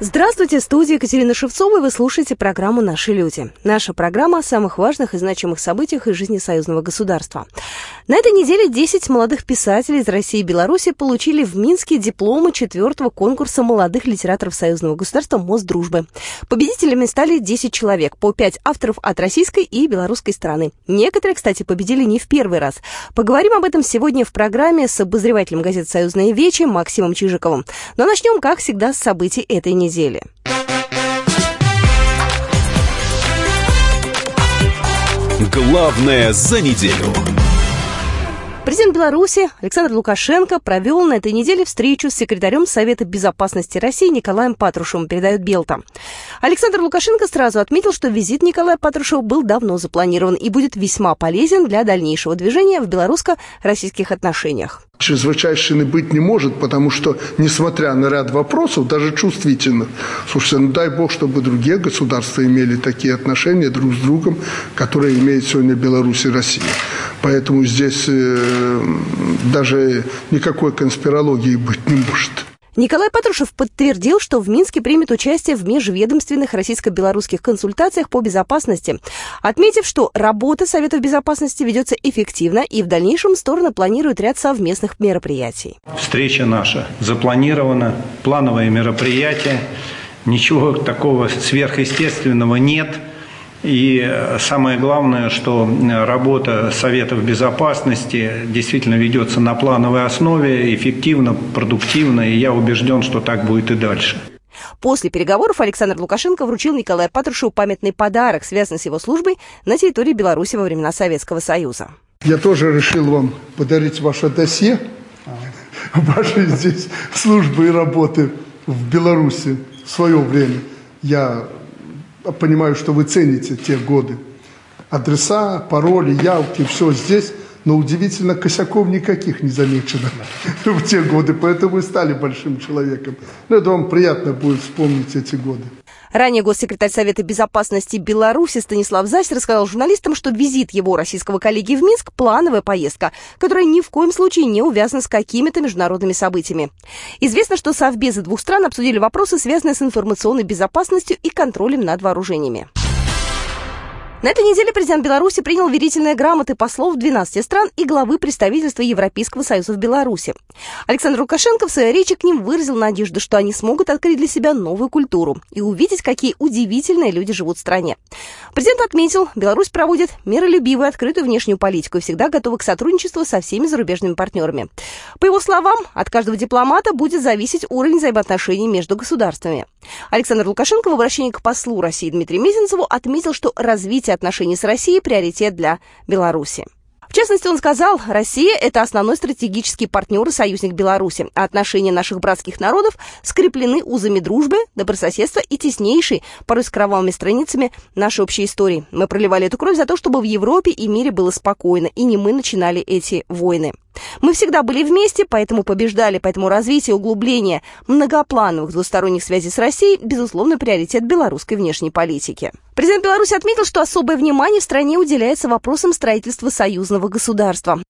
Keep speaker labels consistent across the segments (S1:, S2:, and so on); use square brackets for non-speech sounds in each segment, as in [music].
S1: Здравствуйте, студия Екатерина Шевцова, и вы слушаете программу «Наши люди». Наша программа о самых важных и значимых событиях из жизни союзного государства. На этой неделе 10 молодых писателей из России и Беларуси получили в Минске дипломы четвертого конкурса молодых литераторов союзного государства «Мост дружбы». Победителями стали 10 человек, по 5 авторов от российской и белорусской стороны. Некоторые, кстати, победили не в первый раз. Поговорим об этом сегодня в программе с обозревателем газеты «Союзные вечи» Максимом Чижиковым. Но начнем, как всегда, с событий этой недели недели.
S2: Главное за неделю.
S1: Президент Беларуси Александр Лукашенко провел на этой неделе встречу с секретарем Совета безопасности России Николаем Патрушевым, передает Белта. Александр Лукашенко сразу отметил, что визит Николая Патрушева был давно запланирован и будет весьма полезен для дальнейшего движения в белорусско-российских отношениях
S3: чрезвычайщины быть не может, потому что, несмотря на ряд вопросов, даже чувствительных, слушайте, ну дай бог, чтобы другие государства имели такие отношения друг с другом, которые имеет сегодня Беларусь и Россия. Поэтому здесь э, даже никакой конспирологии быть не может.
S1: Николай Патрушев подтвердил, что в Минске примет участие в межведомственных российско-белорусских консультациях по безопасности, отметив, что работа Советов безопасности ведется эффективно и в дальнейшем стороны планируют ряд совместных мероприятий.
S4: Встреча наша запланирована, плановое мероприятие, ничего такого сверхъестественного нет – и э, самое главное, что работа Советов Безопасности действительно ведется на плановой основе, эффективно, продуктивно, и я убежден, что так будет и дальше.
S1: После переговоров Александр Лукашенко вручил Николаю Патрушеву памятный подарок, связанный с его службой на территории Беларуси во времена Советского Союза.
S3: Я тоже решил вам подарить ваше досье [laughs] вашей здесь службы и работы в Беларуси в свое время. Я понимаю, что вы цените те годы. Адреса, пароли, явки, все здесь. Но удивительно, косяков никаких не замечено [laughs] в те годы. Поэтому вы стали большим человеком. Но это вам приятно будет вспомнить эти годы.
S1: Ранее госсекретарь Совета безопасности Беларуси Станислав Зась рассказал журналистам, что визит его российского коллеги в Минск – плановая поездка, которая ни в коем случае не увязана с какими-то международными событиями. Известно, что совбезы двух стран обсудили вопросы, связанные с информационной безопасностью и контролем над вооружениями. На этой неделе президент Беларуси принял верительные грамоты послов 12 стран и главы представительства Европейского Союза в Беларуси. Александр Лукашенко в своей речи к ним выразил надежду, что они смогут открыть для себя новую культуру и увидеть, какие удивительные люди живут в стране. Президент отметил, Беларусь проводит миролюбивую открытую внешнюю политику и всегда готова к сотрудничеству со всеми зарубежными партнерами. По его словам, от каждого дипломата будет зависеть уровень взаимоотношений между государствами. Александр Лукашенко в обращении к послу России Дмитрию Мезенцеву отметил, что развитие развитие отношений с Россией – приоритет для Беларуси. В частности, он сказал, Россия – это основной стратегический партнер и союзник Беларуси, а отношения наших братских народов скреплены узами дружбы, добрососедства и теснейшей, порой с кровавыми страницами нашей общей истории. Мы проливали эту кровь за то, чтобы в Европе и мире было спокойно, и не мы начинали эти войны. Мы всегда были вместе, поэтому побеждали, поэтому развитие углубление многоплановых двусторонних связей с Россией – безусловно, приоритет белорусской внешней политики. Президент Беларуси отметил, что особое внимание в стране уделяется вопросам строительства союзного государства.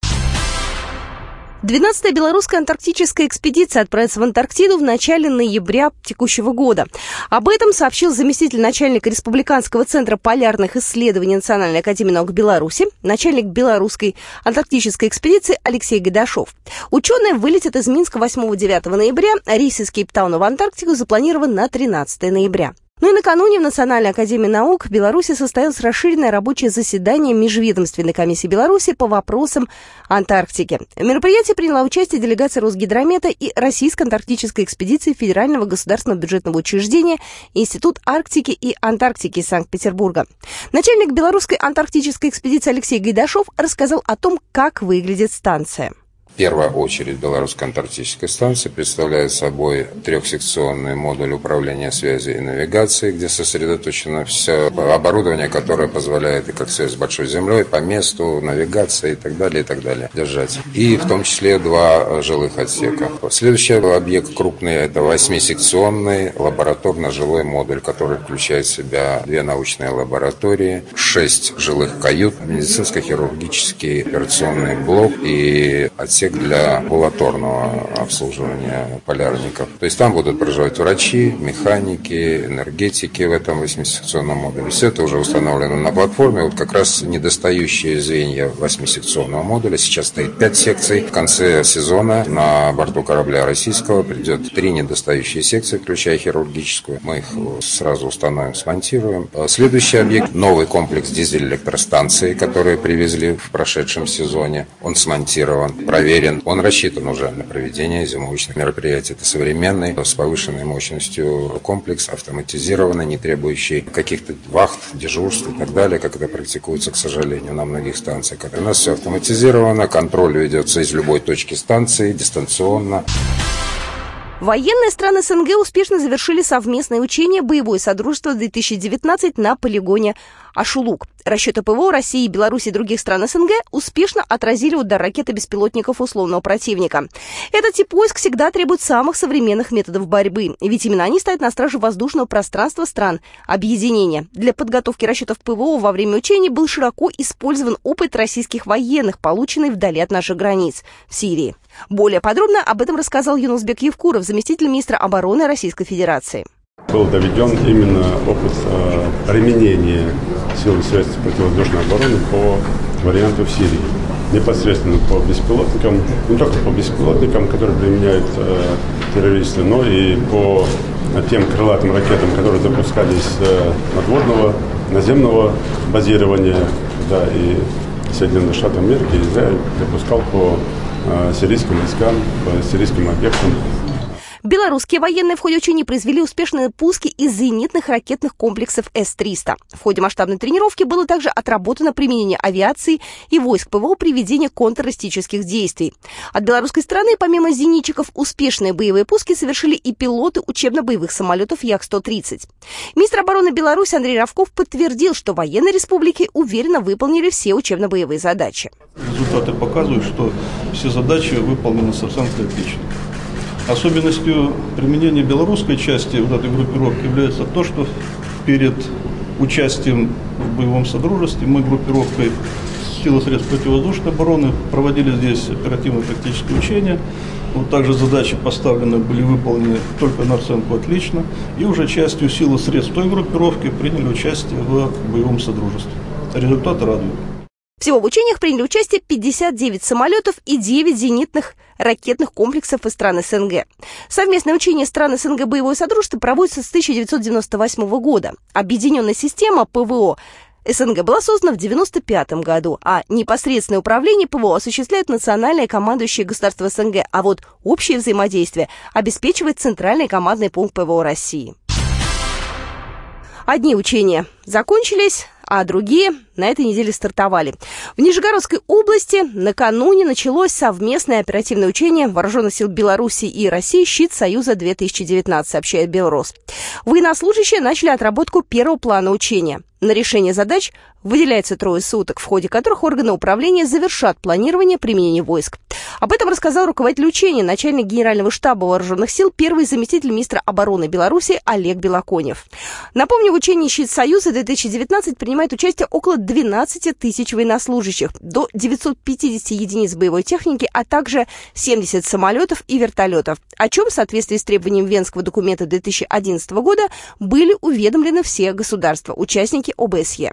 S1: 12-я белорусская антарктическая экспедиция отправится в Антарктиду в начале ноября текущего года. Об этом сообщил заместитель начальника Республиканского центра полярных исследований Национальной академии наук Беларуси, начальник белорусской антарктической экспедиции Алексей Гайдашов. Ученые вылетят из Минска 8-9 ноября, рейс из Кейптауна в Антарктику запланирован на 13 ноября. Ну и накануне в Национальной академии наук Беларуси состоялось расширенное рабочее заседание Межведомственной комиссии Беларуси по вопросам Антарктики. В мероприятии приняла участие делегация Росгидромета и Российско-антарктической экспедиции Федерального государственного бюджетного учреждения Институт Арктики и Антарктики Санкт-Петербурга. Начальник белорусской антарктической экспедиции Алексей Гайдашов рассказал о том, как выглядит станция.
S5: Первая очередь белорусской антарктической станции представляет собой трехсекционный модуль управления связи и навигации, где сосредоточено все оборудование, которое позволяет и как связь с Большой Землей, по месту, навигация и так далее, и так далее держать. И в том числе два жилых отсека. Следующий объект крупный – это восьмисекционный лабораторно-жилой модуль, который включает в себя две научные лаборатории, шесть жилых кают, медицинско-хирургический операционный блок и отсек для амбулаторного обслуживания полярников. То есть там будут проживать врачи, механики, энергетики в этом восьмисекционном модуле. Все это уже установлено на платформе. Вот как раз недостающие звенья восьмисекционного модуля. Сейчас стоит пять секций. В конце сезона на борту корабля российского придет три недостающие секции, включая хирургическую. Мы их сразу установим, смонтируем. Следующий объект – новый комплекс дизель-электростанции, которые привезли в прошедшем сезоне. Он смонтирован, проверен. Он рассчитан уже на проведение зимовочных мероприятий. Это современный, с повышенной мощностью комплекс, автоматизированный, не требующий каких-то вахт, дежурств и так далее, как это практикуется, к сожалению, на многих станциях. У нас все автоматизировано, контроль ведется из любой точки станции, дистанционно.
S1: Военные страны СНГ успешно завершили совместное учение «Боевое содружество-2019» на полигоне Ашулук. Расчеты ПВО России, Беларуси и других стран СНГ успешно отразили удар ракеты беспилотников условного противника. Этот тип войск всегда требует самых современных методов борьбы, ведь именно они стоят на страже воздушного пространства стран объединения. Для подготовки расчетов ПВО во время учений был широко использован опыт российских военных, полученный вдали от наших границ в Сирии. Более подробно об этом рассказал Юнусбек Евкуров, заместитель министра обороны Российской Федерации.
S6: Был доведен именно опыт э, применения сил средств противовоздушной обороны по варианту в Сирии. Непосредственно по беспилотникам, не только по беспилотникам, которые применяют э, террористы, но и по тем крылатым ракетам, которые запускались э, надводного, наземного базирования, да, и Соединенные Штаты Америки, Израиль запускал по э, сирийским войскам, по сирийским объектам
S1: Белорусские военные в ходе учений произвели успешные пуски из зенитных ракетных комплексов С-300. В ходе масштабной тренировки было также отработано применение авиации и войск ПВО при ведении контртеррористических действий. От белорусской стороны, помимо зенитчиков, успешные боевые пуски совершили и пилоты учебно-боевых самолетов Як-130. Министр обороны Беларуси Андрей Равков подтвердил, что военные республики уверенно выполнили все учебно-боевые задачи.
S7: Результаты показывают, что все задачи выполнены совершенно отлично. Особенностью применения белорусской части вот этой группировки является то, что перед участием в боевом содружестве мы группировкой силы средств противовоздушной обороны проводили здесь оперативно-тактические учения. Вот также задачи поставлены были выполнены только на оценку отлично. И уже частью силы средств той группировки приняли участие в боевом содружестве. Результаты радуют.
S1: Всего в учениях приняли участие 59 самолетов и 9 зенитных ракетных комплексов из стран СНГ. Совместное учение стран СНГ «Боевое содружество» проводится с 1998 года. Объединенная система ПВО СНГ была создана в 1995 году, а непосредственное управление ПВО осуществляет национальное командующее государство СНГ, а вот общее взаимодействие обеспечивает Центральный командный пункт ПВО России. Одни учения закончились, а другие на этой неделе стартовали. В Нижегородской области накануне началось совместное оперативное учение Вооруженных сил Беларуси и России «Щит Союза-2019», сообщает Белрос. Военнослужащие начали отработку первого плана учения. На решение задач выделяется трое суток, в ходе которых органы управления завершат планирование применения войск. Об этом рассказал руководитель учения, начальник Генерального штаба вооруженных сил, первый заместитель министра обороны Беларуси Олег Белоконев. Напомню, в учении «Щит Союза-2019» принимает участие около 12 тысяч военнослужащих, до 950 единиц боевой техники, а также 70 самолетов и вертолетов, о чем в соответствии с требованием Венского документа 2011 года были уведомлены все государства, участники ОБСЕ.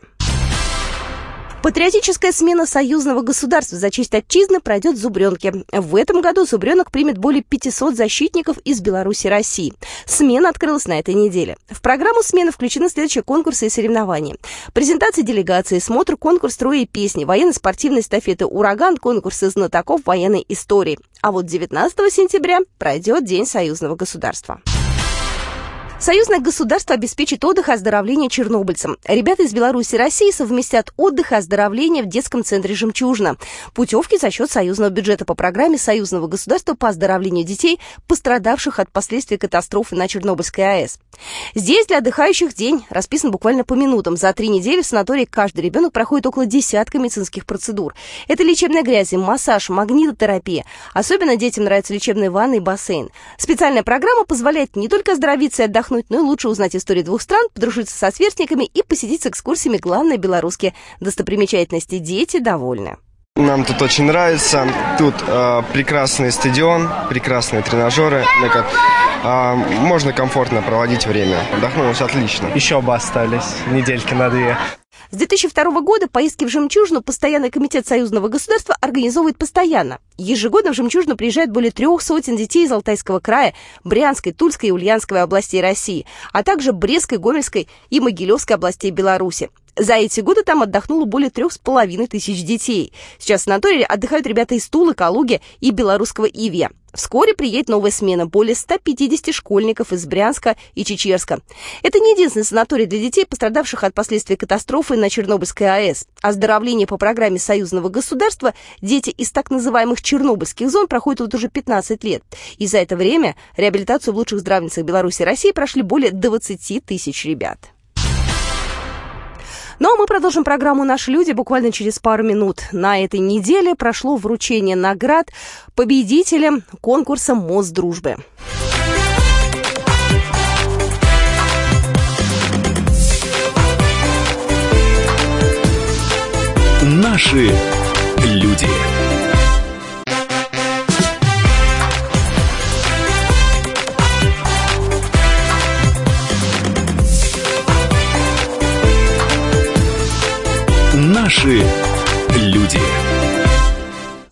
S1: Патриотическая смена союзного государства за честь отчизны пройдет в Зубренке. В этом году Зубренок примет более 500 защитников из Беларуси и России. Смена открылась на этой неделе. В программу смены включены следующие конкурсы и соревнования. Презентация делегации, смотр, конкурс строя и песни, военно-спортивной эстафеты «Ураган», конкурсы знатоков военной истории. А вот 19 сентября пройдет День союзного государства. Союзное государство обеспечит отдых и оздоровление чернобыльцам. Ребята из Беларуси и России совместят отдых и оздоровление в детском центре «Жемчужина». Путевки за счет союзного бюджета по программе Союзного государства по оздоровлению детей, пострадавших от последствий катастрофы на Чернобыльской АЭС. Здесь для отдыхающих день расписан буквально по минутам. За три недели в санатории каждый ребенок проходит около десятка медицинских процедур. Это лечебная грязь, массаж, магнитотерапия. Особенно детям нравятся лечебные ванны и бассейн. Специальная программа позволяет не только оздоровиться и отдохнуть, отдохнуть, но и лучше узнать историю двух стран, подружиться со сверстниками и посетить с экскурсиями главные белорусские достопримечательности. Дети довольны.
S8: Нам тут очень нравится. Тут э, прекрасный стадион, прекрасные тренажеры. Как, э, можно комфортно проводить время. Отдохнулось отлично.
S9: Еще бы остались недельки на две.
S1: С 2002 года поездки в «Жемчужину» Постоянный комитет союзного государства организовывает постоянно. Ежегодно в «Жемчужину» приезжает более трех сотен детей из Алтайского края, Брянской, Тульской и Ульяновской областей России, а также Брестской, Гомельской и Могилевской областей Беларуси. За эти годы там отдохнуло более трех с половиной тысяч детей. Сейчас в санатории отдыхают ребята из Тулы, Калуги и белорусского Ивья. Вскоре приедет новая смена, более 150 школьников из Брянска и Чечерска. Это не единственный санаторий для детей, пострадавших от последствий катастрофы на Чернобыльской АЭС. Оздоровление по программе союзного государства дети из так называемых чернобыльских зон проходят вот уже 15 лет. И за это время реабилитацию в лучших здравницах Беларуси и России прошли более 20 тысяч ребят. Ну а мы продолжим программу «Наши люди» буквально через пару минут. На этой неделе прошло вручение наград победителям конкурса «Мост дружбы».
S2: Наши люди. Наши люди.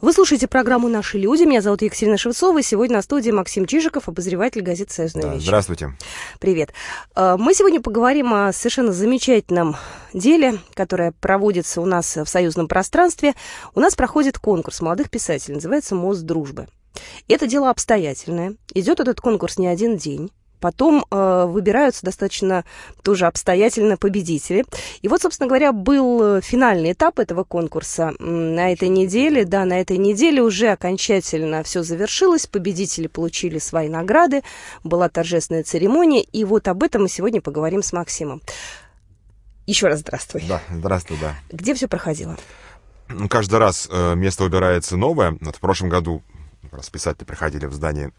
S1: Вы слушаете программу «Наши люди». Меня зовут Екатерина Шевцова. Сегодня на студии Максим Чижиков, обозреватель газеты «Союзная
S10: да,
S1: вещь».
S10: Здравствуйте.
S1: Привет. Э, мы сегодня поговорим о совершенно замечательном деле, которое проводится у нас в союзном пространстве. У нас проходит конкурс молодых писателей, называется «Мост дружбы». Это дело обстоятельное. Идет этот конкурс не один день. Потом э, выбираются достаточно тоже обстоятельно победители. И вот, собственно говоря, был финальный этап этого конкурса на этой неделе. Да, на этой неделе уже окончательно все завершилось. Победители получили свои награды. Была торжественная церемония. И вот об этом мы сегодня поговорим с Максимом. Еще раз здравствуй.
S10: Да, здравствуй, да.
S1: Где все проходило?
S10: Ну, каждый раз э, место выбирается новое. Вот в прошлом году раз писатели приходили в здание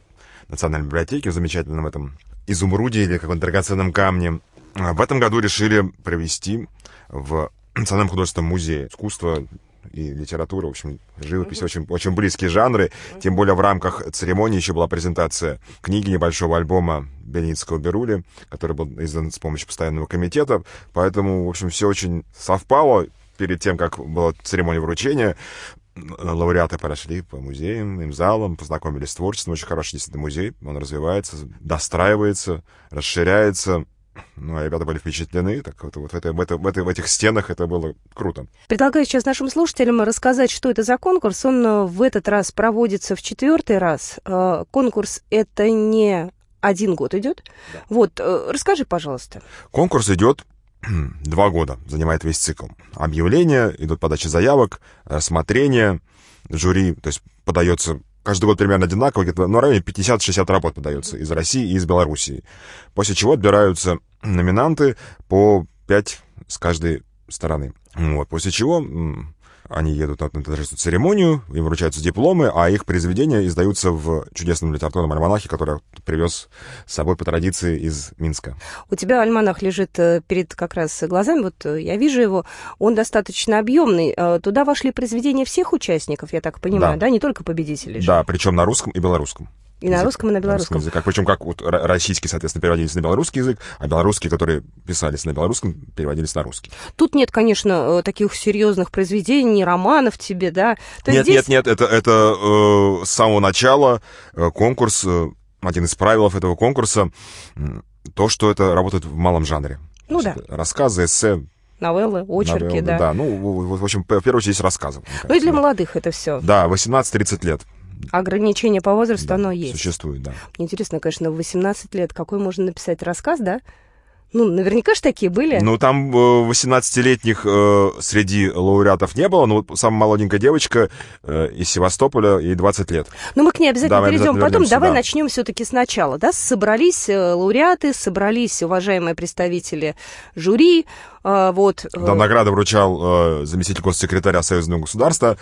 S10: Национальной библиотеки в замечательном этом изумруде или каком-то драгоценном камне. А в этом году решили провести в [clears throat] Национальном художественном музее искусства и литература, в общем, живопись, mm-hmm. очень, очень близкие жанры. Mm-hmm. Тем более в рамках церемонии еще была презентация книги небольшого альбома Беницкого Берули, который был издан с помощью постоянного комитета. Поэтому, в общем, все очень совпало перед тем, как была церемония вручения лауреаты прошли по музеям, им залам, познакомились с творчеством. Очень хороший действительно музей. Он развивается, достраивается, расширяется. Ну, а ребята были впечатлены. Так вот, вот в, этой, в, этой, в, этой, в этих стенах это было круто.
S1: Предлагаю сейчас нашим слушателям рассказать, что это за конкурс. Он э, в этот раз проводится в четвертый раз. Э, конкурс это не один год идет. Да. Вот, э, расскажи, пожалуйста.
S10: Конкурс идет [clears throat] два года занимает весь цикл. Объявления, идут подачи заявок, рассмотрение, жюри, то есть подается каждый год примерно одинаково, где-то в районе 50-60 работ подается из России и из Белоруссии. После чего отбираются номинанты по 5 с каждой стороны. Вот, после чего они едут на торжественную церемонию, им вручаются дипломы, а их произведения издаются в чудесном литературном альманахе, который привез с собой по традиции из Минска.
S1: У тебя альманах лежит э, перед как раз глазами, вот э, я вижу его, он достаточно объемный. Э, туда вошли произведения всех участников, я так понимаю, да, да? не только победителей.
S10: Да, причем на русском и белорусском.
S1: И на русском, и на белорусском.
S10: Языках. Причем как вот российские, соответственно, переводились на белорусский язык, а белорусские, которые писались на белорусском, переводились на русский.
S1: Тут нет, конечно, э, таких серьезных произведений, романов тебе, да?
S10: То нет, здесь... нет, нет, это, это э, с самого начала э, конкурс, э, один из правил этого конкурса, э, то, что это работает в малом жанре.
S1: Ну да.
S10: Рассказы, эссе,
S1: новеллы, очерки,
S10: новеллы,
S1: да.
S10: Да, ну, в общем, в первую очередь рассказы.
S1: Ну и для молодых это все.
S10: Да, 18-30 лет
S1: Ограничение по возрасту, да, оно есть.
S10: Существует, да.
S1: Мне интересно, конечно, в 18 лет какой можно написать рассказ, да? Ну, наверняка же такие были.
S10: Ну, там 18-летних э, среди лауреатов не было, но вот самая молоденькая девочка э, из Севастополя, ей 20 лет.
S1: Ну, мы к ней обязательно Давай перейдем обязательно потом. Давай да. начнем все-таки сначала, да? Собрались э, лауреаты, собрались уважаемые представители жюри, э, вот.
S10: Э. Да, награды вручал э, заместитель госсекретаря Союзного государства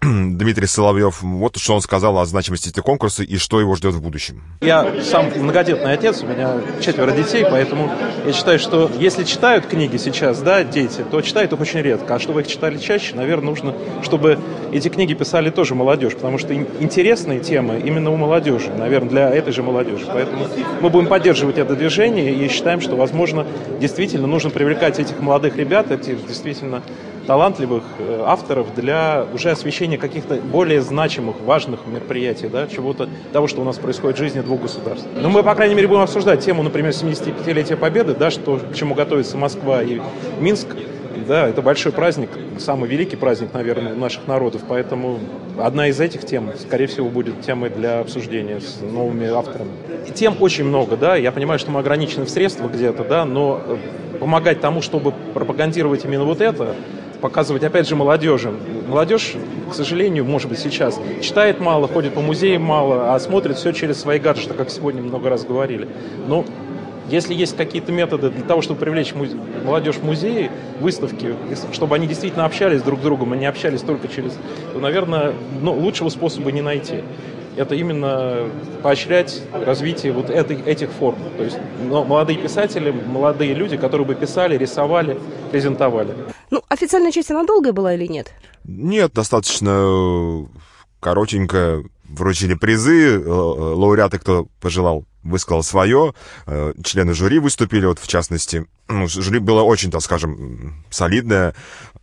S10: [clears throat] Дмитрий Соловьев. Вот что он сказал о значимости этих конкурса и что его ждет в будущем.
S11: Я сам многодетный отец, у меня четверо детей, поэтому я считаю, что если читают книги сейчас, да, дети, то читают их очень редко. А чтобы их читали чаще, наверное, нужно, чтобы эти книги писали тоже молодежь, потому что интересные темы именно у молодежи, наверное, для этой же молодежи. Поэтому мы будем поддерживать это движение и считаем, что, возможно, действительно нужно привлекать этих молодых ребят, этих действительно талантливых э, авторов для уже освещения каких-то более значимых, важных мероприятий, да, чего-то, того, что у нас происходит в жизни двух государств. Но мы, по крайней мере, будем обсуждать тему, например, 75-летия Победы, да, что, к чему готовится Москва и Минск. Да, это большой праздник, самый великий праздник, наверное, наших народов, поэтому одна из этих тем, скорее всего, будет темой для обсуждения с новыми авторами. Тем очень много, да, я понимаю, что мы ограничены в средствах где-то, да, но э, помогать тому, чтобы пропагандировать именно вот это, показывать, опять же, молодежи. Молодежь, к сожалению, может быть, сейчас читает мало, ходит по музеям мало, а смотрит все через свои гаджеты, как сегодня много раз говорили. Но если есть какие-то методы для того, чтобы привлечь музе... молодежь в музеи, выставки, чтобы они действительно общались друг с другом, а не общались только через... то, наверное, ну, лучшего способа не найти это именно поощрять развитие вот этой, этих форм. То есть молодые писатели, молодые люди, которые бы писали, рисовали, презентовали.
S1: Ну, официальная часть, она долгая была или нет?
S10: Нет, достаточно коротенько вручили призы, лауреаты, кто пожелал, высказал свое, э, члены жюри выступили, вот в частности, ну, жюри было очень, так скажем, солидное,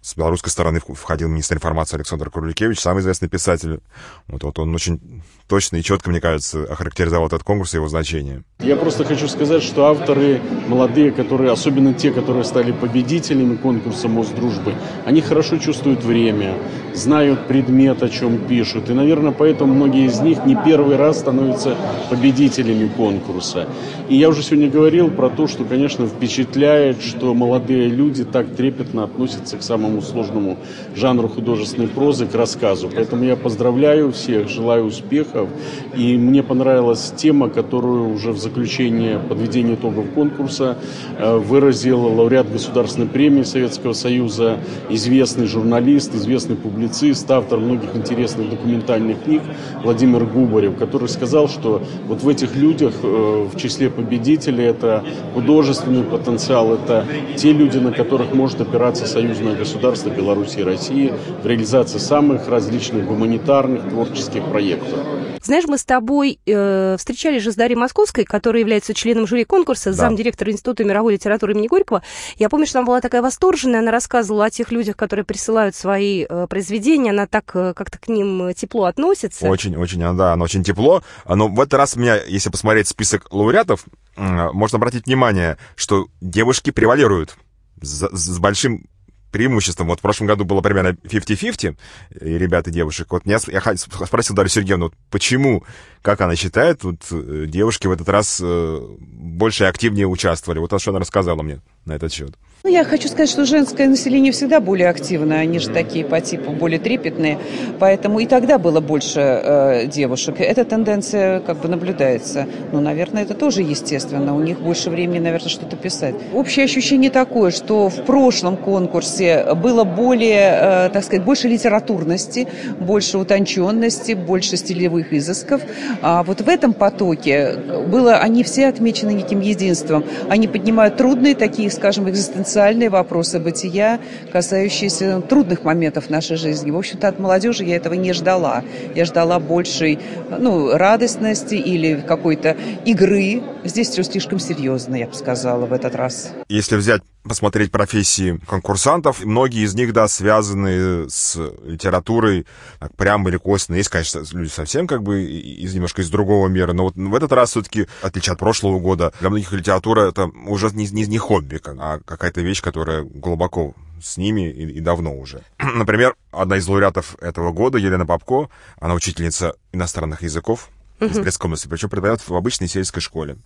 S10: с белорусской стороны входил министр информации Александр Курликевич, самый известный писатель. Вот, вот он очень точно и четко, мне кажется, охарактеризовал этот конкурс и его значение.
S12: Я просто хочу сказать, что авторы молодые, которые, особенно те, которые стали победителями конкурса Мосдружбы, они хорошо чувствуют время, знают предмет, о чем пишут. И, наверное, поэтому многие из них не первый раз становятся победителями конкурса. И я уже сегодня говорил про то, что, конечно, впечатляет, что молодые люди так трепетно относятся к самому самому сложному жанру художественной прозы к рассказу. Поэтому я поздравляю всех, желаю успехов. И мне понравилась тема, которую уже в заключение подведения итогов конкурса э, выразил лауреат Государственной премии Советского Союза, известный журналист, известный публицист, автор многих интересных документальных книг Владимир Губарев, который сказал, что вот в этих людях э, в числе победителей это художественный потенциал, это те люди, на которых может опираться союзное государство государства Беларуси и России в реализации самых различных гуманитарных творческих проектов.
S1: Знаешь, мы с тобой э, встречались же с Дарьей Московской, которая является членом жюри конкурса, да. замдиректора Института мировой литературы имени Горького. Я помню, что она была такая восторженная, она рассказывала о тех людях, которые присылают свои э, произведения, она так э, как-то к ним тепло относится.
S10: Очень, очень, да, она очень тепло. Но в этот раз у меня, если посмотреть список лауреатов, можно обратить внимание, что девушки превалируют с, с большим преимуществом. Вот в прошлом году было примерно 50-50, и ребят и девушек. Вот я, я спросил Дарью Сергеевну, вот почему, как она считает, вот э, девушки в этот раз э, больше и активнее участвовали. Вот что она рассказала мне на этот счет.
S13: Ну, я хочу сказать, что женское население всегда более активное, они же такие по типу более трепетные, поэтому и тогда было больше э, девушек. Эта тенденция как бы наблюдается. Ну, наверное, это тоже естественно, у них больше времени, наверное, что-то писать. Общее ощущение такое, что в прошлом конкурсе было более, э, так сказать, больше литературности, больше утонченности, больше стилевых изысков. А вот в этом потоке было, они все отмечены неким единством. Они поднимают трудные такие, скажем, экзистенциальные вопросы бытия, касающиеся трудных моментов нашей жизни. В общем-то, от молодежи я этого не ждала. Я ждала большей ну, радостности или какой-то игры. Здесь все слишком серьезно, я бы сказала, в этот раз.
S10: Если взять посмотреть профессии конкурсантов. Многие из них, да, связаны с литературой так, прямо или косвенно. Есть, конечно, люди совсем как бы из немножко из другого мира, но вот в этот раз все-таки, отличие от прошлого года, для многих литература это уже не, не, не хобби, а какая-то вещь, которая глубоко с ними и, и давно уже. Например, одна из лауреатов этого года, Елена Попко, она учительница иностранных языков, из Брестской области, причем преподает в обычной сельской школе.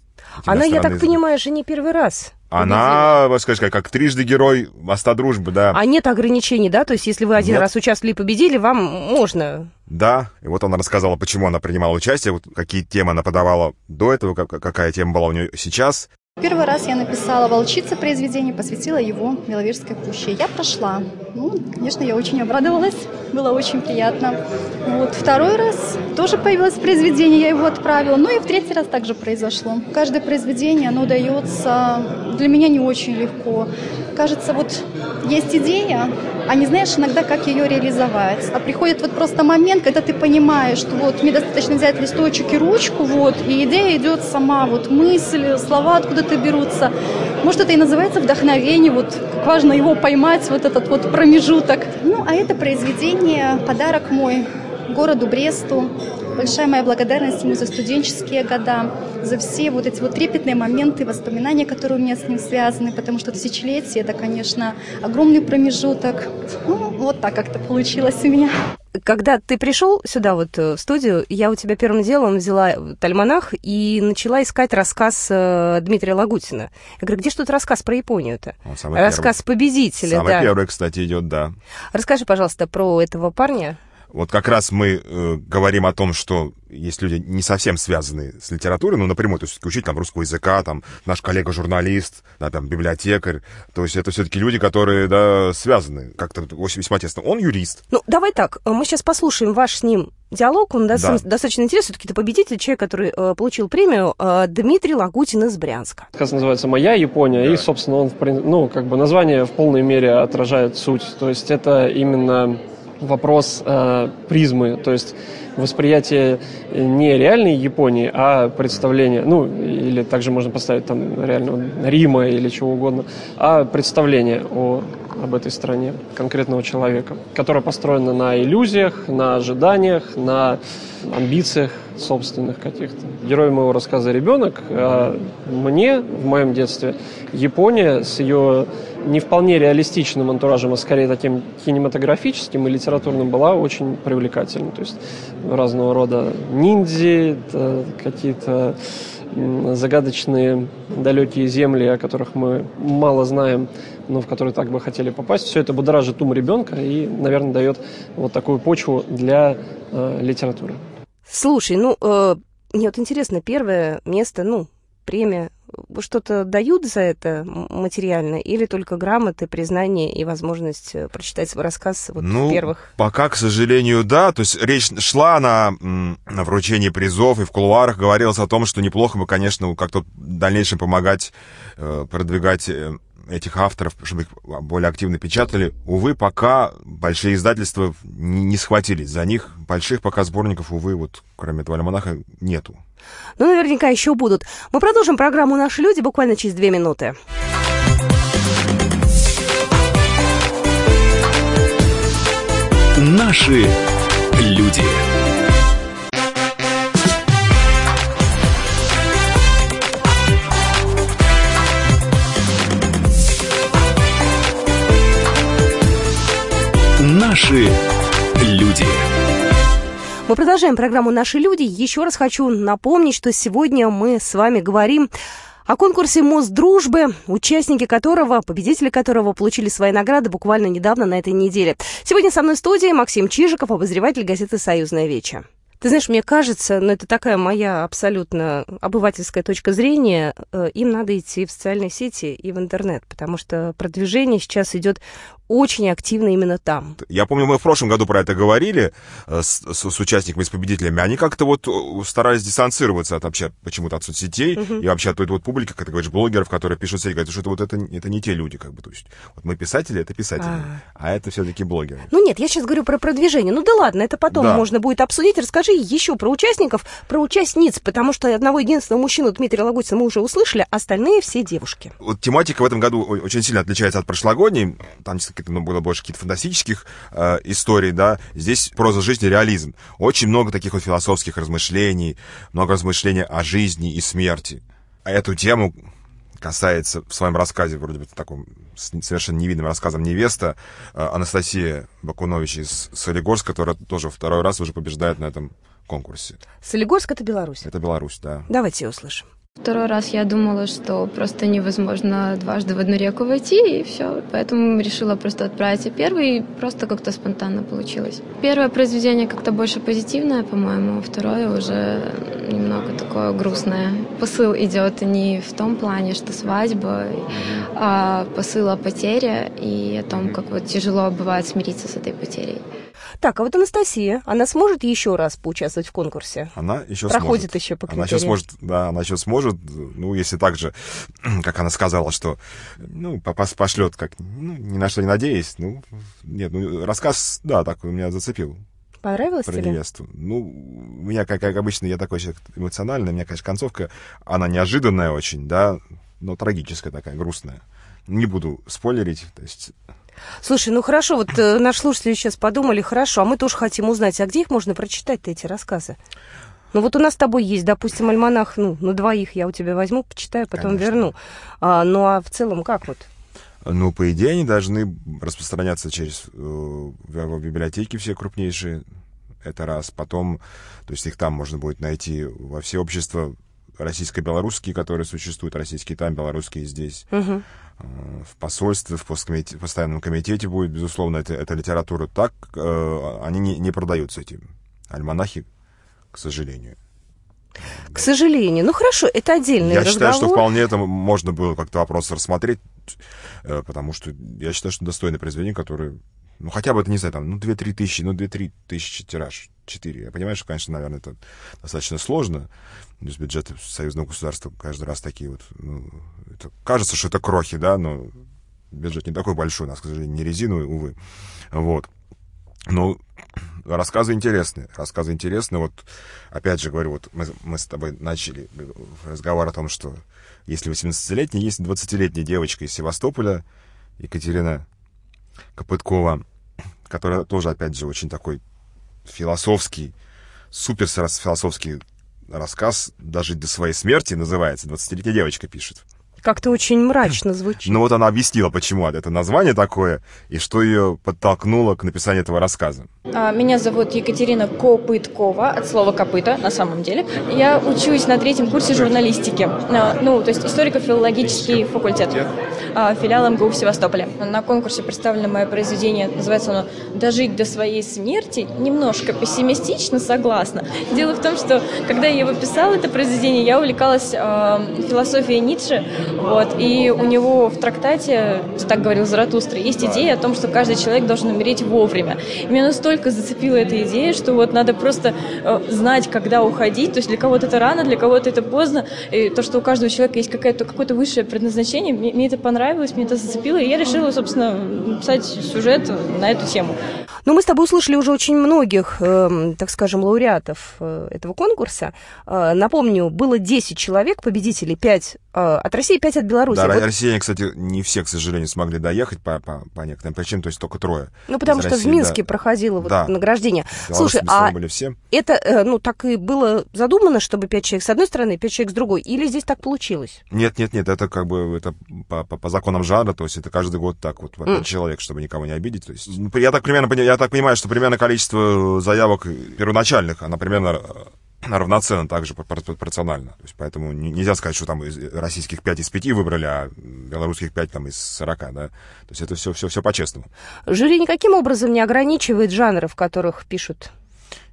S1: Она, я так языки. понимаю, же не первый раз.
S10: Она, вот скажешь, как, как трижды герой моста дружбы, да.
S1: А нет ограничений, да? То есть, если вы один нет. раз участвовали и победили, вам можно...
S10: Да, и вот она рассказала, почему она принимала участие, вот какие темы она подавала до этого, как, какая тема была у нее сейчас.
S14: Первый раз я написала «Волчица» произведение, посвятила его Беловежской пуще. Я прошла. Ну, конечно, я очень обрадовалась, было очень приятно. Вот. Второй раз тоже появилось произведение, я его отправила. Ну и в третий раз также произошло. Каждое произведение, оно дается для меня не очень легко. Кажется, вот есть идея, а не знаешь иногда, как ее реализовать. А приходит вот просто момент, когда ты понимаешь, что вот мне достаточно взять листочек и ручку, вот, и идея идет сама, вот мысль, слова откуда-то берутся. Может, это и называется вдохновение, вот как важно его поймать, вот этот вот промежуток. Ну, а это произведение, подарок мой городу Бресту. Большая моя благодарность ему за студенческие года, за все вот эти вот трепетные моменты, воспоминания, которые у меня с ним связаны, потому что тысячелетие – это, конечно, огромный промежуток. Ну, вот так как-то получилось у меня.
S1: Когда ты пришел сюда вот э, в студию, я у тебя первым делом взяла альманах и начала искать рассказ э, Дмитрия Лагутина. Я говорю, где что то рассказ про Японию-то? Рассказ первый. победителя,
S10: самый да. первый, кстати, идет, да.
S1: Расскажи, пожалуйста, про этого парня.
S10: Вот как раз мы э, говорим о том, что есть люди не совсем связанные с литературой, ну, напрямую, то есть учить там русского языка, там, наш коллега-журналист, да, там, библиотекарь, то есть это все-таки люди, которые, да, связаны как-то весьма тесно. Он юрист.
S1: Ну, давай так, мы сейчас послушаем ваш с ним диалог, он да. достаточно интересный, все-таки это победитель, человек, который э, получил премию, э, Дмитрий Лагутин из Брянска.
S15: Рассказ называется «Моя Япония», да. и, собственно, он, ну, как бы название в полной мере отражает суть, то есть это именно вопрос э, призмы, то есть восприятие не реальной Японии, а представление, ну, или также можно поставить там реального Рима или чего угодно, а представление о, об этой стране конкретного человека, которое построено на иллюзиях, на ожиданиях, на амбициях собственных каких-то. Герой моего рассказа «Ребенок», а мне в моем детстве Япония с ее не вполне реалистичным антуражем, а скорее таким кинематографическим и литературным была очень привлекательна. То есть разного рода ниндзи, какие-то загадочные далекие земли, о которых мы мало знаем, но в которые так бы хотели попасть. Все это будоражит ум ребенка и, наверное, дает вот такую почву для э, литературы.
S1: Слушай, ну, э, мне вот интересно, первое место, ну, премия, что-то дают за это материально или только грамоты, признание и возможность э, прочитать свой рассказ вот
S10: ну,
S1: в первых?
S10: пока, к сожалению, да. То есть речь шла на, на вручении призов, и в кулуарах говорилось о том, что неплохо бы, конечно, как-то в дальнейшем помогать э, продвигать э, этих авторов, чтобы их более активно печатали. Увы, пока большие издательства не, не схватились за них. Больших пока сборников, увы, вот кроме этого альманаха, нету.
S1: Ну, наверняка еще будут. Мы продолжим программу «Наши люди» буквально через две минуты.
S2: Наши люди. Наши люди.
S1: Мы продолжаем программу «Наши люди». Еще раз хочу напомнить, что сегодня мы с вами говорим о конкурсе «Мост дружбы», участники которого, победители которого получили свои награды буквально недавно на этой неделе. Сегодня со мной в студии Максим Чижиков, обозреватель газеты «Союзная веча». Ты знаешь, мне кажется, но ну, это такая моя абсолютно обывательская точка зрения, э, им надо идти в социальные сети и в интернет, потому что продвижение сейчас идет очень активно именно там.
S10: Я помню, мы в прошлом году про это говорили э, с, с, с участниками, с победителями. Они как-то вот э, старались дистанцироваться от вообще почему-то от соцсетей uh-huh. и вообще от той вот публики, как ты говоришь, блогеров, которые пишут сети, говорят, что это вот это, это не те люди, как бы. То есть вот мы писатели, это писатели, а, а это все-таки блогеры.
S1: Ну нет, я сейчас говорю про продвижение. Ну да ладно, это потом да. можно будет обсудить. Расскажи еще про участников, про участниц, потому что одного единственного мужчину Дмитрия Лагутина мы уже услышали, остальные все девушки.
S10: Вот тематика в этом году очень сильно отличается от прошлогодней. Там ну, было больше каких-то фантастических э, историй, да, здесь проза жизни, реализм. Очень много таких вот философских размышлений, много размышлений о жизни и смерти. А эту тему касается в своем рассказе, вроде бы таком совершенно невидным рассказом «Невеста», э, Анастасия Бакунович из Солигорска, которая тоже второй раз уже побеждает на этом конкурсе.
S1: Солигорск — это Беларусь?
S10: Это Беларусь, да.
S1: Давайте услышим.
S16: Второй раз я думала, что просто невозможно дважды в одну реку войти, и все. Поэтому решила просто отправить и первый, и просто как-то спонтанно получилось. Первое произведение как-то больше позитивное, по-моему, а второе уже немного такое грустное. Посыл идет не в том плане, что свадьба, а посыл о потере и о том, как вот тяжело бывает смириться с этой потерей.
S1: Так, а вот Анастасия, она сможет еще раз поучаствовать в конкурсе?
S10: Она еще
S1: Проходит
S10: сможет.
S1: еще по критериям.
S10: Она еще сможет, да, она еще сможет, ну, если так же, [clears throat] как она сказала, что, ну, пошлет как, ну, ни на что не надеясь, ну, нет, ну, рассказ, да, так меня зацепил.
S1: Понравилось
S10: про
S1: тебе?
S10: невесту. Ну, у меня, как, как обычно, я такой человек эмоциональный, у меня, конечно, концовка, она неожиданная очень, да, но трагическая такая, грустная. Не буду спойлерить, то есть
S1: Слушай, ну хорошо, вот э, наши слушатели сейчас подумали, хорошо, а мы тоже хотим узнать, а где их можно прочитать-то, эти рассказы? Ну вот у нас с тобой есть, допустим, альманах, ну, на двоих я у тебя возьму, почитаю, потом Конечно. верну. А, ну а в целом как вот?
S10: Ну, по идее, они должны распространяться через э, библиотеки все крупнейшие. Это раз. Потом, то есть их там можно будет найти во все общества российско-белорусские, которые существуют, российские там, белорусские здесь.
S1: Угу.
S10: В посольстве, в постоянном комитете будет, безусловно, это, эта литература. Так э, они не, не продаются, эти альманахи, к сожалению.
S1: К сожалению. Ну хорошо, это отдельный
S10: я
S1: разговор.
S10: считаю, что вполне это можно было как-то вопрос рассмотреть, э, потому что я считаю, что достойное произведение, которое ну, хотя бы, это, не знаю, там, ну, 2-3 тысячи, ну, 2-3 тысячи тираж, 4. Я понимаю, что, конечно, наверное, это достаточно сложно. То есть бюджеты союзного государства каждый раз такие вот, ну, это, кажется, что это крохи, да, но бюджет не такой большой, у нас, к сожалению, не резиновый, увы. Вот. Ну, рассказы интересные. Рассказы интересные. Вот, опять же говорю, вот мы, мы с тобой начали разговор о том, что если 18-летняя, есть 20-летняя девочка из Севастополя, Екатерина Копыткова, которая тоже, опять же, очень такой философский, супер философский рассказ, даже до своей смерти называется. 20-летняя девочка пишет.
S1: Как-то очень мрачно звучит.
S10: Ну вот она объяснила, почему это название такое, и что ее подтолкнуло к написанию этого рассказа.
S17: А, меня зовут Екатерина Копыткова, от слова «копыта» на самом деле. Я учусь на третьем курсе журналистики, а, ну, то есть историко-филологический факультет, а, филиал МГУ в Севастополе. На конкурсе представлено мое произведение, называется оно «Дожить до своей смерти». Немножко пессимистично, согласна. Дело в том, что когда я его писала, это произведение, я увлекалась философией Ницше, вот, и у него в трактате, так говорил Заратустра, есть идея о том, что каждый человек должен умереть вовремя. И меня настолько зацепила эта идея, что вот надо просто э, знать, когда уходить. То есть для кого-то это рано, для кого-то это поздно. И то, что у каждого человека есть какое-то какое высшее предназначение, мне, мне это понравилось, мне это зацепило, и я решила, собственно, писать сюжет на эту тему.
S1: Ну, мы с тобой услышали уже очень многих, э, так скажем, лауреатов э, этого конкурса. Э, напомню, было 10 человек, победителей, 5 э, от России, 5 от Беларуси.
S10: Да,
S1: вот.
S10: россияне, кстати, не все, к сожалению, смогли доехать по, по, по некоторым причинам, то есть только трое.
S1: Ну, потому что
S10: России,
S1: в Минске
S10: да.
S1: проходило вот
S10: да.
S1: награждение.
S10: Белорусы,
S1: Слушай, а
S10: были все.
S1: это, э, ну, так и было задумано, чтобы 5 человек с одной стороны, 5 человек с другой? Или здесь так получилось?
S10: Нет, нет, нет, это как бы это по, по, по законам жанра, то есть это каждый год так вот, mm. человек, чтобы никого не обидеть. То есть, ну, я так примерно, я так понимаю, что примерно количество заявок первоначальных, она примерно равноценно также пропорционально. То есть, поэтому нельзя сказать, что там из российских 5 из 5 выбрали, а белорусских 5 там из 40, да. То есть это все, все, все по-честному.
S1: Жюри никаким образом не ограничивает жанры, в которых пишут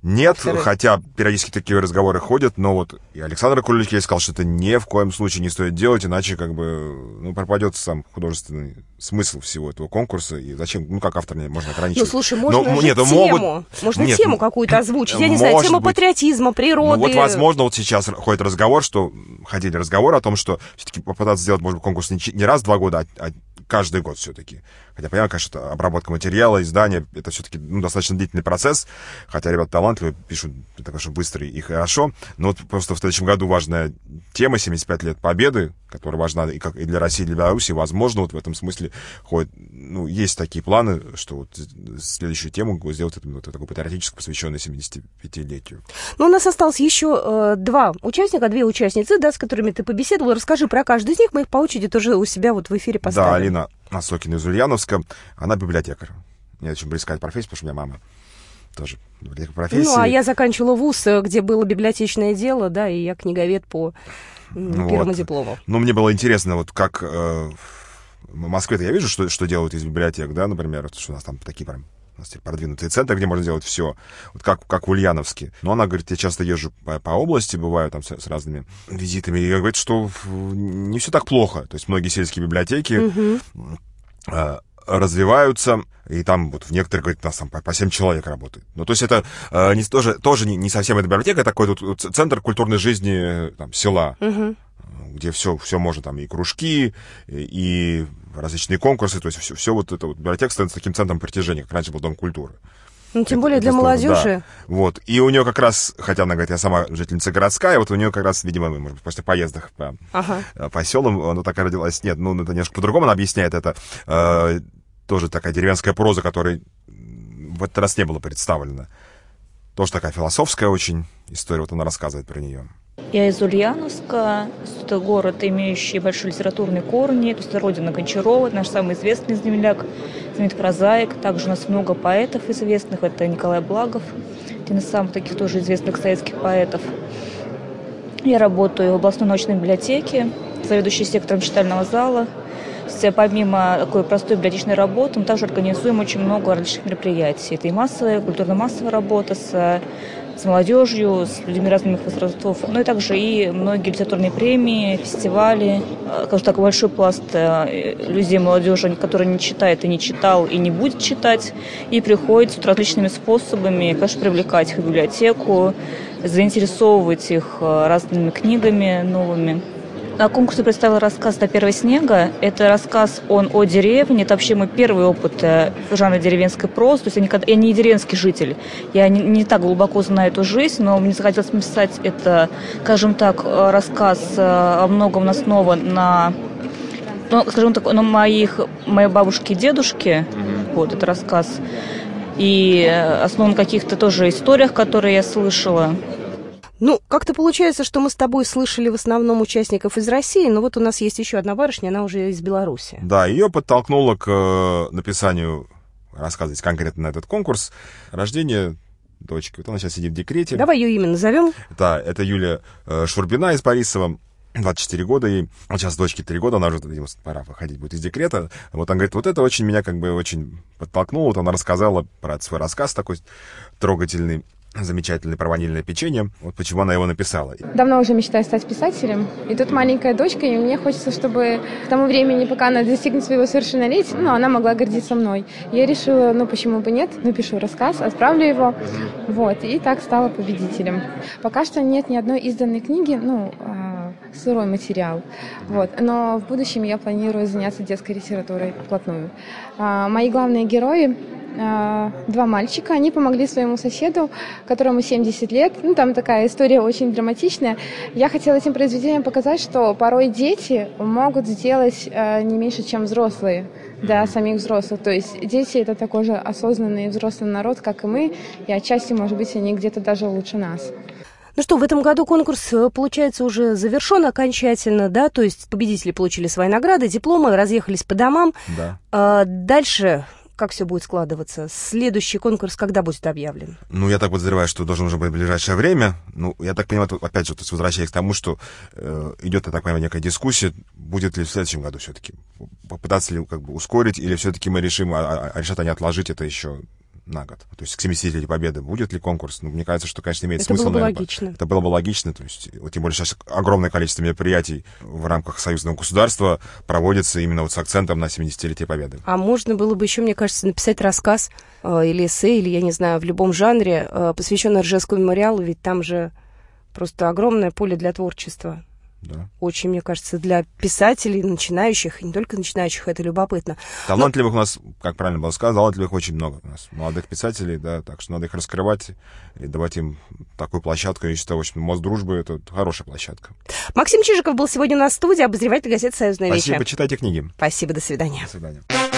S10: нет, Авторы. хотя периодически такие разговоры ходят, но вот и Александр Куликей сказал, что это ни в коем случае не стоит делать, иначе как бы ну, пропадет сам художественный смысл всего этого конкурса, и зачем, ну как автор можно ограничивать.
S1: Ну слушай, можно но, же нет, тему, могут... можно нет, тему какую-то [clears throat] озвучить, я не знаю, тему быть. патриотизма, природы.
S10: Ну вот возможно вот сейчас ходит разговор, что, ходили разговоры о том, что все-таки попытаться сделать, может быть, конкурс не, не раз в два года, а, а каждый год все-таки. Хотя, понимаю, конечно, это обработка материала, издание, это все-таки ну, достаточно длительный процесс, хотя ребята талантливые, пишут, это, конечно, быстро и хорошо, но вот просто в следующем году важная тема, 75 лет Победы, которая важна и, как, и для России, и для Беларуси, возможно, вот в этом смысле ходит, ну, есть такие планы, что вот следующую тему сделать это, вот, такую патриотическую, посвященную 75-летию.
S1: Но у нас осталось еще э, два участника, две участницы, да, с которыми ты побеседовал. Расскажи про каждую из них, мы их по очереди тоже у себя вот в эфире поставим.
S10: Да, Алина Насокина из Ульяновска, она библиотекарь. Мне очень близка эта профессия, потому что у меня мама тоже профессия.
S1: Ну, а я заканчивала вуз, э, где было библиотечное дело, да, и я книговед по первому вот. диплому.
S10: Ну, мне было интересно, вот как э, в Москве-то я вижу, что, что делают из библиотек, да, например, что у нас там такие прям у нас продвинутые центры, где можно делать все, вот как, как в Ульяновске. Но она говорит, я часто езжу по, по области, бываю там с, с разными визитами, и говорит, что не все так плохо. То есть многие сельские библиотеки mm-hmm. э, развиваются, и там вот в некоторых, говорит, у нас там по, по 7 человек работает. Ну, то есть это э, не, тоже, тоже не, не совсем эта библиотека, это такой тут центр культурной жизни там, села. Mm-hmm где все, все можно, там и кружки, и различные конкурсы, то есть все, все вот это вот библиотека становится таким центром притяжения, как раньше был Дом культуры.
S1: Ну, тем это, более для молодежи.
S10: Да. Вот. И у нее как раз, хотя она говорит, я сама жительница городская, вот у нее как раз, видимо, может быть, после поездок по, ага. Э, по селам, она такая родилась. Нет, ну, это немножко по-другому она объясняет это. Тоже такая деревенская проза, которой в этот раз не было представлена. Тоже такая философская очень история, вот она рассказывает про нее.
S18: Я из Ульяновска. Это город, имеющий большие литературные корни. То есть это родина Гончарова, наш самый известный земляк, знаменитый прозаик. Также у нас много поэтов известных. Это Николай Благов, один из самых таких тоже известных советских поэтов. Я работаю в областной научной библиотеке, заведующей сектором читального зала. Есть, помимо такой простой библиотечной работы, мы также организуем очень много различных мероприятий. Это и массовая, культурно-массовая работа с с молодежью, с людьми разных возрастов, ну и также и многие литературные премии, фестивали, э, скажем так, большой пласт э, людей, молодежи, которые не читает и не читал, и не будет читать, и приходит различными способами, конечно, привлекать их в библиотеку, заинтересовывать их э, разными книгами новыми. На конкурсе представил рассказ «До первого снега». Это рассказ он о деревне. Это вообще мой первый опыт э, жанра деревенской прозы. То есть я, никогда, я не деревенский житель. Я не, не так глубоко знаю эту жизнь, но мне захотелось написать это, скажем так, э, рассказ э, о многом основан на ну, скажем так, на моих, моей бабушки и дедушки. Mm-hmm. Вот, это рассказ. И основан на каких-то тоже историях, которые я слышала.
S1: Ну, как-то получается, что мы с тобой слышали в основном участников из России, но вот у нас есть еще одна барышня, она уже из Беларуси.
S10: Да, ее подтолкнуло к э, написанию, рассказывать конкретно на этот конкурс, рождение дочки. Вот она сейчас сидит в декрете.
S1: Давай ее имя назовем.
S10: Да, это Юлия э, Шурбина из Борисова. 24 года ей, вот сейчас дочке 3 года, она уже, видимо, пора выходить будет из декрета. Вот она говорит, вот это очень меня как бы очень подтолкнуло. Вот она рассказала про свой рассказ такой трогательный замечательное про ванильное печенье. Вот почему она его написала.
S19: Давно уже мечтаю стать писателем. И тут маленькая дочка, и мне хочется, чтобы к тому времени, пока она достигнет своего совершеннолетия, ну, она могла гордиться мной. Я решила, ну, почему бы нет, напишу рассказ, отправлю его. Вот, и так стала победителем. Пока что нет ни одной изданной книги, ну, а, сырой материал. Вот. Но в будущем я планирую заняться детской литературой вплотную. А, мои главные герои два мальчика. Они помогли своему соседу, которому 70 лет. Ну, там такая история очень драматичная. Я хотела этим произведением показать, что порой дети могут сделать а, не меньше, чем взрослые для самих взрослых. То есть дети это такой же осознанный взрослый народ, как и мы, и отчасти, может быть, они где-то даже лучше нас.
S1: Ну что, в этом году конкурс, э, получается, уже завершен окончательно, да? То есть победители получили свои награды, дипломы, разъехались по домам.
S10: Да.
S1: А дальше как все будет складываться? Следующий конкурс когда будет объявлен?
S10: Ну, я так подозреваю, что должен уже быть в ближайшее время. Ну, я так понимаю, опять же, то есть возвращаясь к тому, что э, идет, я так понимаю, некая дискуссия, будет ли в следующем году все-таки попытаться ли как бы ускорить, или все-таки мы решим, а, а решат они отложить это еще на год. То есть к 70-летию Победы будет ли конкурс? Ну, мне кажется, что, конечно, имеет
S1: это
S10: смысл.
S1: Это было бы
S10: наверное,
S1: логично.
S10: Это было бы логично. То есть, вот, тем более сейчас огромное количество мероприятий в рамках союзного государства проводится именно вот с акцентом на 70-летие Победы.
S1: А можно было бы еще, мне кажется, написать рассказ э, или эссе, или, я не знаю, в любом жанре, э, посвященный Ржевскому мемориалу, ведь там же просто огромное поле для творчества.
S10: Да.
S1: Очень, мне кажется, для писателей, начинающих, и не только начинающих, это любопытно.
S10: Талантливых Но... у нас, как правильно было сказано, талантливых очень много у нас. Молодых писателей, да, так что надо их раскрывать и давать им такую площадку. Я считаю, в общем, мост дружбы — это хорошая площадка.
S1: Максим Чижиков был сегодня на студии, обозреватель газеты «Союзная
S10: Спасибо,
S1: вечер».
S10: почитайте книги.
S1: Спасибо, до свидания.
S10: До свидания.